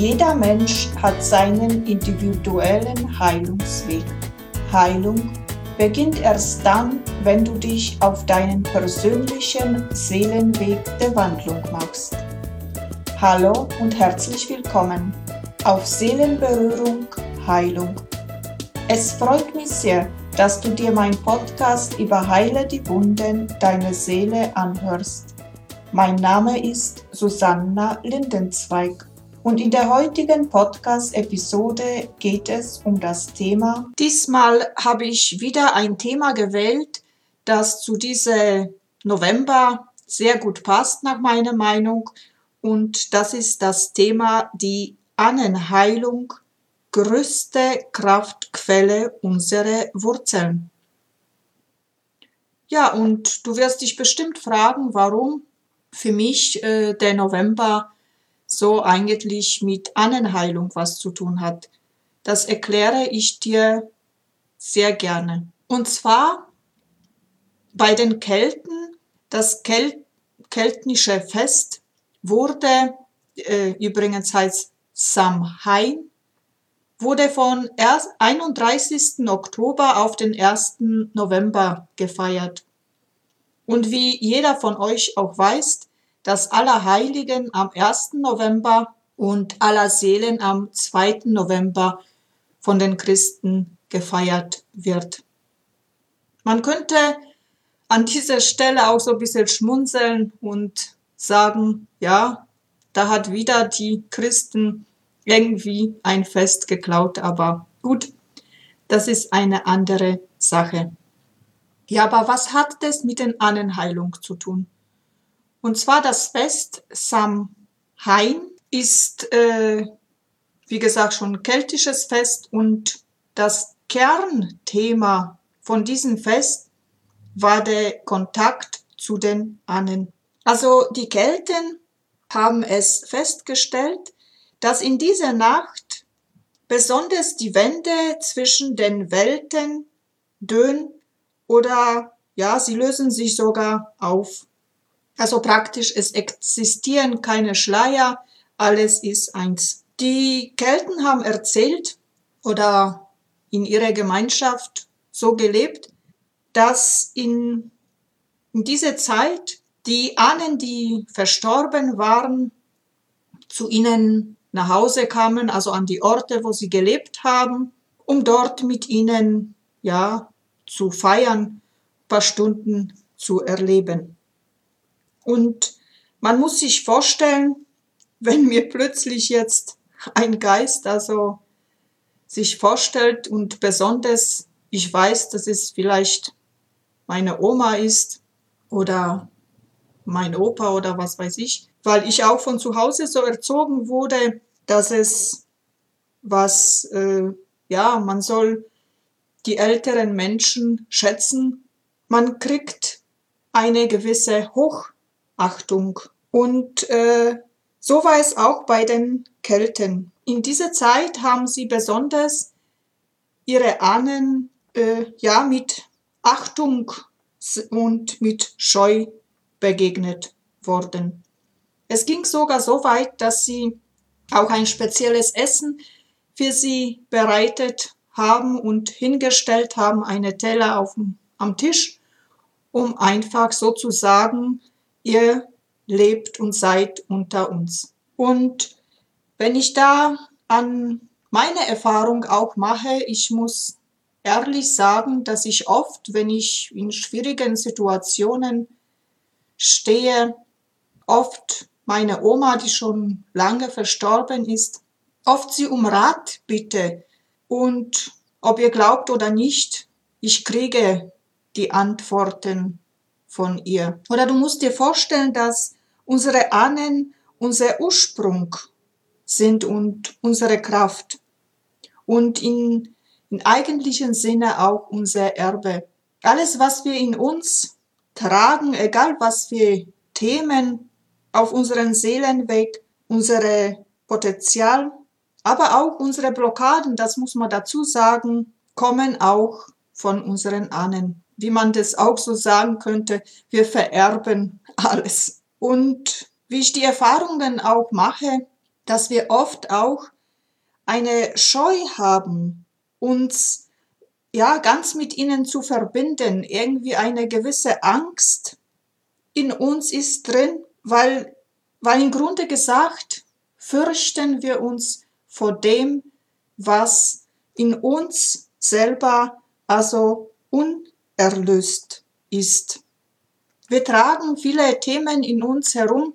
Jeder Mensch hat seinen individuellen Heilungsweg. Heilung beginnt erst dann, wenn du dich auf deinen persönlichen Seelenweg der Wandlung machst. Hallo und herzlich willkommen auf Seelenberührung Heilung. Es freut mich sehr, dass du dir mein Podcast über Heile die Wunden deiner Seele anhörst. Mein Name ist Susanna Lindenzweig und in der heutigen Podcast-Episode geht es um das Thema. Diesmal habe ich wieder ein Thema gewählt, das zu diesem November sehr gut passt nach meiner Meinung. Und das ist das Thema die Annenheilung, größte Kraftquelle unserer Wurzeln. Ja, und du wirst dich bestimmt fragen, warum für mich äh, der November so eigentlich mit Annenheilung was zu tun hat. Das erkläre ich dir sehr gerne. Und zwar bei den Kelten, das Kel keltnische Fest wurde, äh, übrigens heißt Samhain, wurde von 31. Oktober auf den 1. November gefeiert. Und wie jeder von euch auch weiß, dass Allerheiligen am 1. November und Allerseelen am 2. November von den Christen gefeiert wird. Man könnte an dieser Stelle auch so ein bisschen schmunzeln und sagen, ja, da hat wieder die Christen irgendwie ein Fest geklaut, aber gut, das ist eine andere Sache. Ja, aber was hat das mit den Annenheilung zu tun? Und zwar das Fest Samhain ist, äh, wie gesagt, schon keltisches Fest und das Kernthema von diesem Fest war der Kontakt zu den Ahnen. Also die Kelten haben es festgestellt, dass in dieser Nacht besonders die Wände zwischen den Welten dünn oder ja, sie lösen sich sogar auf. Also praktisch, es existieren keine Schleier, alles ist eins. Die Kelten haben erzählt oder in ihrer Gemeinschaft so gelebt, dass in, in dieser Zeit die Ahnen, die verstorben waren, zu ihnen nach Hause kamen, also an die Orte, wo sie gelebt haben, um dort mit ihnen, ja, zu feiern, paar Stunden zu erleben. Und man muss sich vorstellen, wenn mir plötzlich jetzt ein Geist also sich vorstellt und besonders ich weiß, dass es vielleicht meine Oma ist oder mein Opa oder was weiß ich, weil ich auch von zu Hause so erzogen wurde, dass es was, äh, ja, man soll die älteren Menschen schätzen. Man kriegt eine gewisse Hoch Achtung. Und äh, so war es auch bei den Kelten. In dieser Zeit haben sie besonders ihre Ahnen äh, ja mit Achtung und mit Scheu begegnet worden. Es ging sogar so weit, dass sie auch ein spezielles Essen für sie bereitet haben und hingestellt haben, eine Teller auf, am Tisch, um einfach sozusagen ihr lebt und seid unter uns. Und wenn ich da an meine Erfahrung auch mache, ich muss ehrlich sagen, dass ich oft, wenn ich in schwierigen Situationen stehe, oft meine Oma, die schon lange verstorben ist, oft sie um Rat bitte. Und ob ihr glaubt oder nicht, ich kriege die Antworten von ihr. Oder du musst dir vorstellen, dass unsere Ahnen unser Ursprung sind und unsere Kraft und in, in eigentlichen Sinne auch unser Erbe. Alles, was wir in uns tragen, egal was für Themen auf unseren Seelenweg, unsere Potenzial, aber auch unsere Blockaden, das muss man dazu sagen, kommen auch von unseren Ahnen wie man das auch so sagen könnte, wir vererben alles. Und wie ich die Erfahrungen auch mache, dass wir oft auch eine Scheu haben, uns ja ganz mit ihnen zu verbinden, irgendwie eine gewisse Angst in uns ist drin, weil, weil im Grunde gesagt fürchten wir uns vor dem, was in uns selber also unerlöst ist. Wir tragen viele Themen in uns herum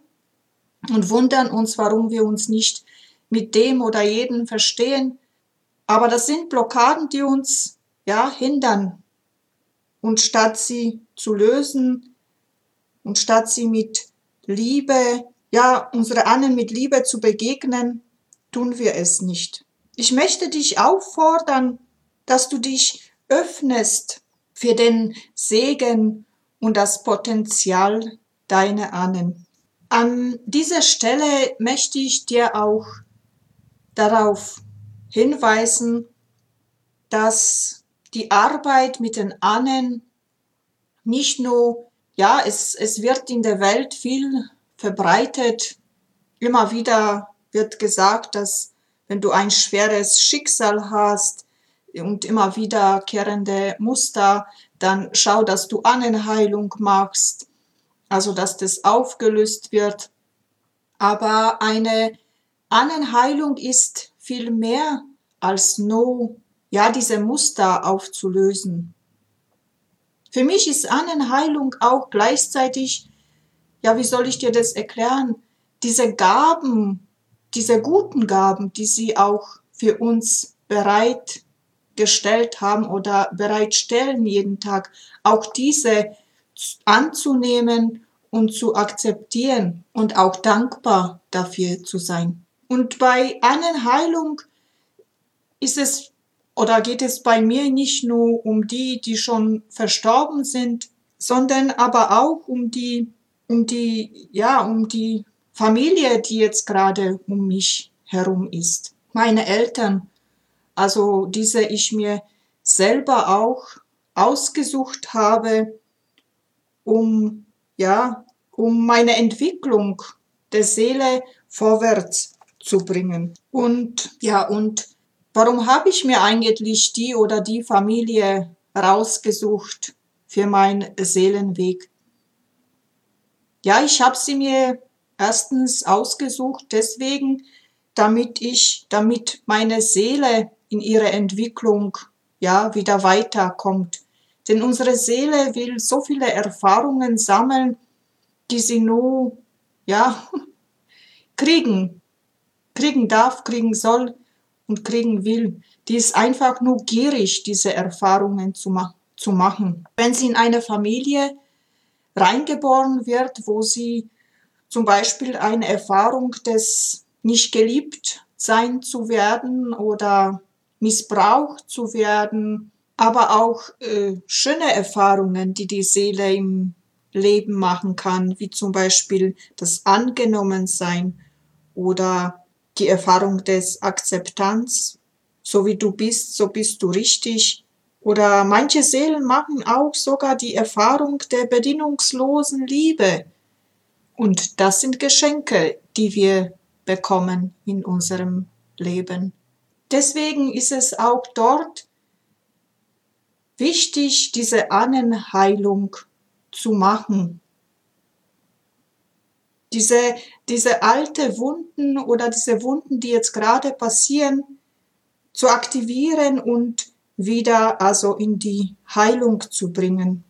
und wundern uns, warum wir uns nicht mit dem oder jeden verstehen. Aber das sind Blockaden, die uns ja hindern. Und statt sie zu lösen und statt sie mit Liebe, ja, unsere Ahnen mit Liebe zu begegnen, tun wir es nicht. Ich möchte dich auffordern, dass du dich öffnest für den Segen und das Potenzial deiner Ahnen. An dieser Stelle möchte ich dir auch darauf hinweisen, dass die Arbeit mit den Ahnen nicht nur, ja, es, es wird in der Welt viel verbreitet. Immer wieder wird gesagt, dass wenn du ein schweres Schicksal hast und immer wiederkehrende Muster, dann schau, dass du Ahnenheilung machst, also dass das aufgelöst wird. Aber eine Ahnenheilung ist viel mehr als nur, ja, diese Muster aufzulösen. Für mich ist Ahnenheilung auch gleichzeitig, ja, wie soll ich dir das erklären, diese Gaben, diese guten Gaben, die sie auch für uns bereit gestellt haben oder bereitstellen jeden Tag, auch diese anzunehmen und zu akzeptieren und auch dankbar dafür zu sein. Und bei Annenheilung ist es oder geht es bei mir nicht nur um die, die schon verstorben sind, sondern aber auch um die, um die, ja, um die Familie, die jetzt gerade um mich herum ist. Meine Eltern, also diese ich mir selber auch ausgesucht habe, um, ja, um meine Entwicklung der Seele vorwärts zu bringen. Und ja, und warum habe ich mir eigentlich die oder die Familie rausgesucht für meinen Seelenweg? Ja, ich habe sie mir erstens ausgesucht deswegen, damit ich, damit meine Seele in ihrer Entwicklung ja wieder weiterkommt. Denn unsere Seele will so viele Erfahrungen sammeln, die sie nur ja kriegen, kriegen darf, kriegen soll und kriegen will. Die ist einfach nur gierig, diese Erfahrungen zu, ma zu machen. Wenn sie in eine Familie reingeboren wird, wo sie zum Beispiel eine Erfahrung des nicht geliebt sein zu werden oder missbraucht zu werden, aber auch äh, schöne Erfahrungen, die die Seele im Leben machen kann, wie zum Beispiel das Angenommensein oder die Erfahrung des Akzeptanz, so wie du bist, so bist du richtig. Oder manche Seelen machen auch sogar die Erfahrung der bedingungslosen Liebe. Und das sind Geschenke, die wir bekommen in unserem Leben. Deswegen ist es auch dort wichtig, diese Ahnenheilung zu machen. Diese, diese alte Wunden oder diese Wunden, die jetzt gerade passieren, zu aktivieren und wieder also in die Heilung zu bringen.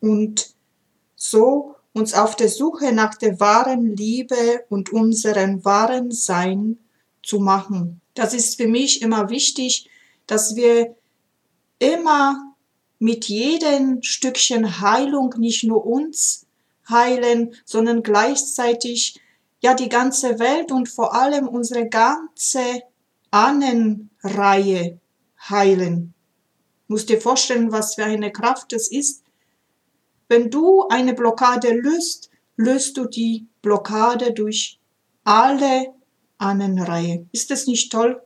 Und so uns auf der Suche nach der wahren Liebe und unseren wahren Sein zu machen. Das ist für mich immer wichtig, dass wir immer mit jedem Stückchen Heilung nicht nur uns heilen, sondern gleichzeitig ja die ganze Welt und vor allem unsere ganze Ahnenreihe heilen. Musst dir vorstellen, was für eine Kraft es ist, wenn du eine Blockade löst, löst du die Blockade durch alle Ahnenreihe. Ist das nicht toll?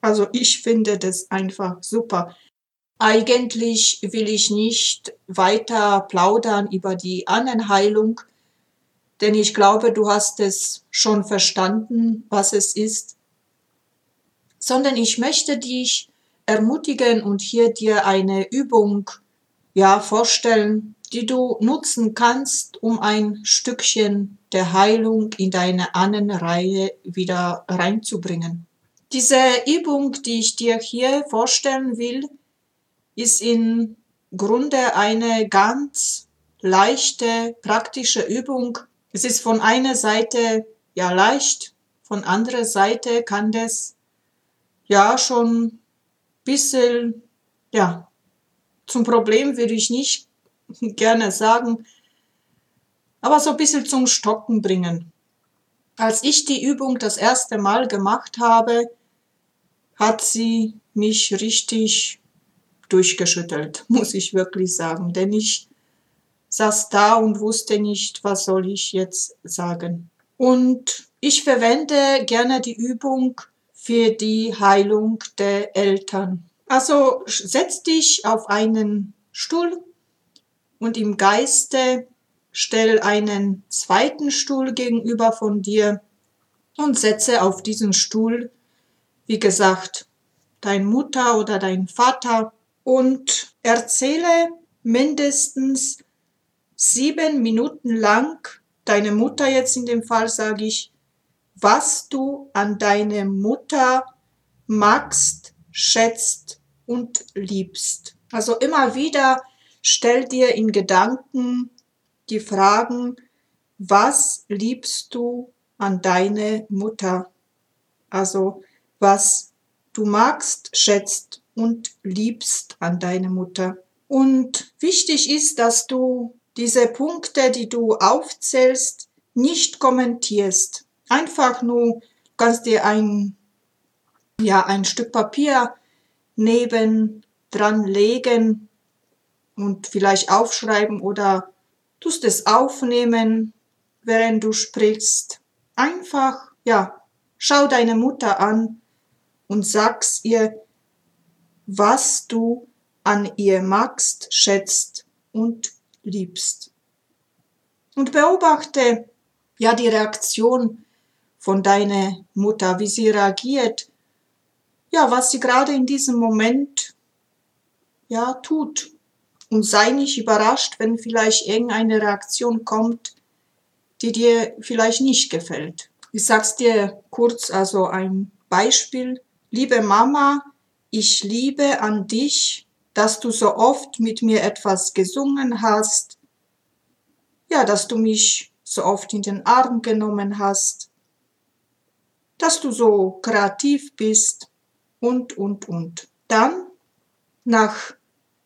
Also ich finde das einfach super. Eigentlich will ich nicht weiter plaudern über die Ahnenheilung, denn ich glaube, du hast es schon verstanden, was es ist, sondern ich möchte dich ermutigen und hier dir eine Übung ja vorstellen, die du nutzen kannst, um ein Stückchen der Heilung in deine Ahnenreihe wieder reinzubringen. Diese Übung, die ich dir hier vorstellen will, ist im Grunde eine ganz leichte, praktische Übung. Es ist von einer Seite ja leicht, von anderer Seite kann das ja schon bisschen, ja, zum Problem würde ich nicht gerne sagen, aber so ein bisschen zum Stocken bringen. Als ich die Übung das erste Mal gemacht habe, hat sie mich richtig durchgeschüttelt, muss ich wirklich sagen, denn ich saß da und wusste nicht, was soll ich jetzt sagen. Und ich verwende gerne die Übung für die Heilung der Eltern. Also setz dich auf einen Stuhl und im Geiste stell einen zweiten Stuhl gegenüber von dir und setze auf diesen Stuhl, wie gesagt, dein Mutter oder dein Vater und erzähle mindestens sieben Minuten lang, deine Mutter jetzt in dem Fall sage ich, was du an deine Mutter magst, schätzt und liebst. Also immer wieder stell dir in Gedanken die Fragen, was liebst du an deine Mutter? Also was du magst, schätzt und liebst an deine Mutter. Und wichtig ist, dass du diese Punkte, die du aufzählst, nicht kommentierst. Einfach nur kannst dir ein, ja, ein Stück Papier neben dran legen und vielleicht aufschreiben oder tust es aufnehmen, während du sprichst. Einfach, ja, schau deine Mutter an und sagst ihr, was du an ihr magst, schätzt und liebst. Und beobachte ja die Reaktion von deiner Mutter, wie sie reagiert, ja, was sie gerade in diesem Moment ja tut. Und sei nicht überrascht, wenn vielleicht irgendeine Reaktion kommt, die dir vielleicht nicht gefällt. Ich sag's dir kurz, also ein Beispiel. Liebe Mama, ich liebe an dich, dass du so oft mit mir etwas gesungen hast, ja, dass du mich so oft in den Arm genommen hast, dass du so kreativ bist und, und, und. Dann, nach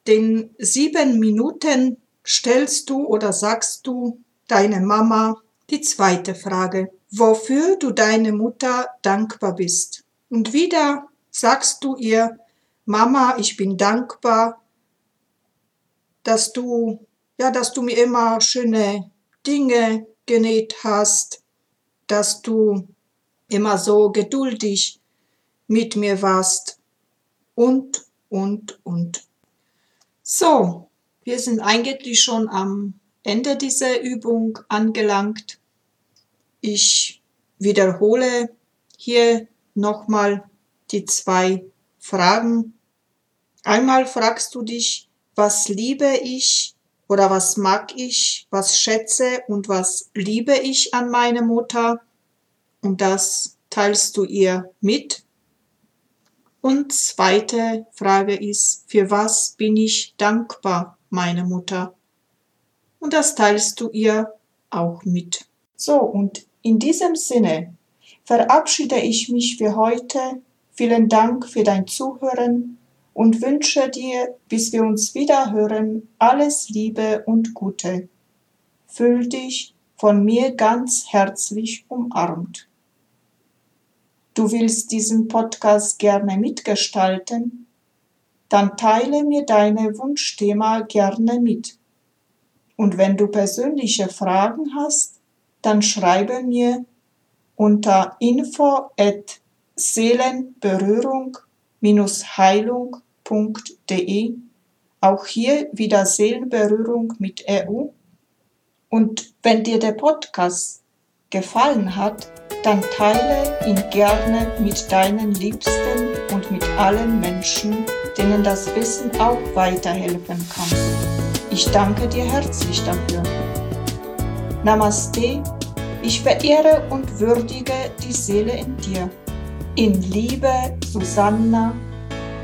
den sieben Minuten, stellst du oder sagst du deine Mama die zweite Frage, wofür du deine Mutter dankbar bist. Und wieder sagst du ihr, Mama, ich bin dankbar, dass du, ja, dass du mir immer schöne Dinge genäht hast, dass du immer so geduldig mit mir warst und, und, und. So, wir sind eigentlich schon am Ende dieser Übung angelangt. Ich wiederhole hier nochmal die zwei Fragen, Einmal fragst du dich, was liebe ich oder was mag ich, was schätze und was liebe ich an meiner Mutter und das teilst du ihr mit. Und zweite Frage ist, für was bin ich dankbar, meine Mutter? Und das teilst du ihr auch mit. So, und in diesem Sinne verabschiede ich mich für heute. Vielen Dank für dein Zuhören und wünsche dir, bis wir uns wieder hören, alles Liebe und Gute. Fühl dich von mir ganz herzlich umarmt. Du willst diesen Podcast gerne mitgestalten? Dann teile mir deine Wunschthema gerne mit. Und wenn du persönliche Fragen hast, dann schreibe mir unter info at Seelenberührung-heilung www.seelenberührung.de. Auch hier wieder Seelenberührung mit EU. Und wenn dir der Podcast gefallen hat, dann teile ihn gerne mit deinen Liebsten und mit allen Menschen, denen das Wissen auch weiterhelfen kann. Ich danke dir herzlich dafür. Namaste, ich verehre und würdige die Seele in dir. In Liebe, Susanna.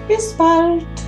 Bis bald.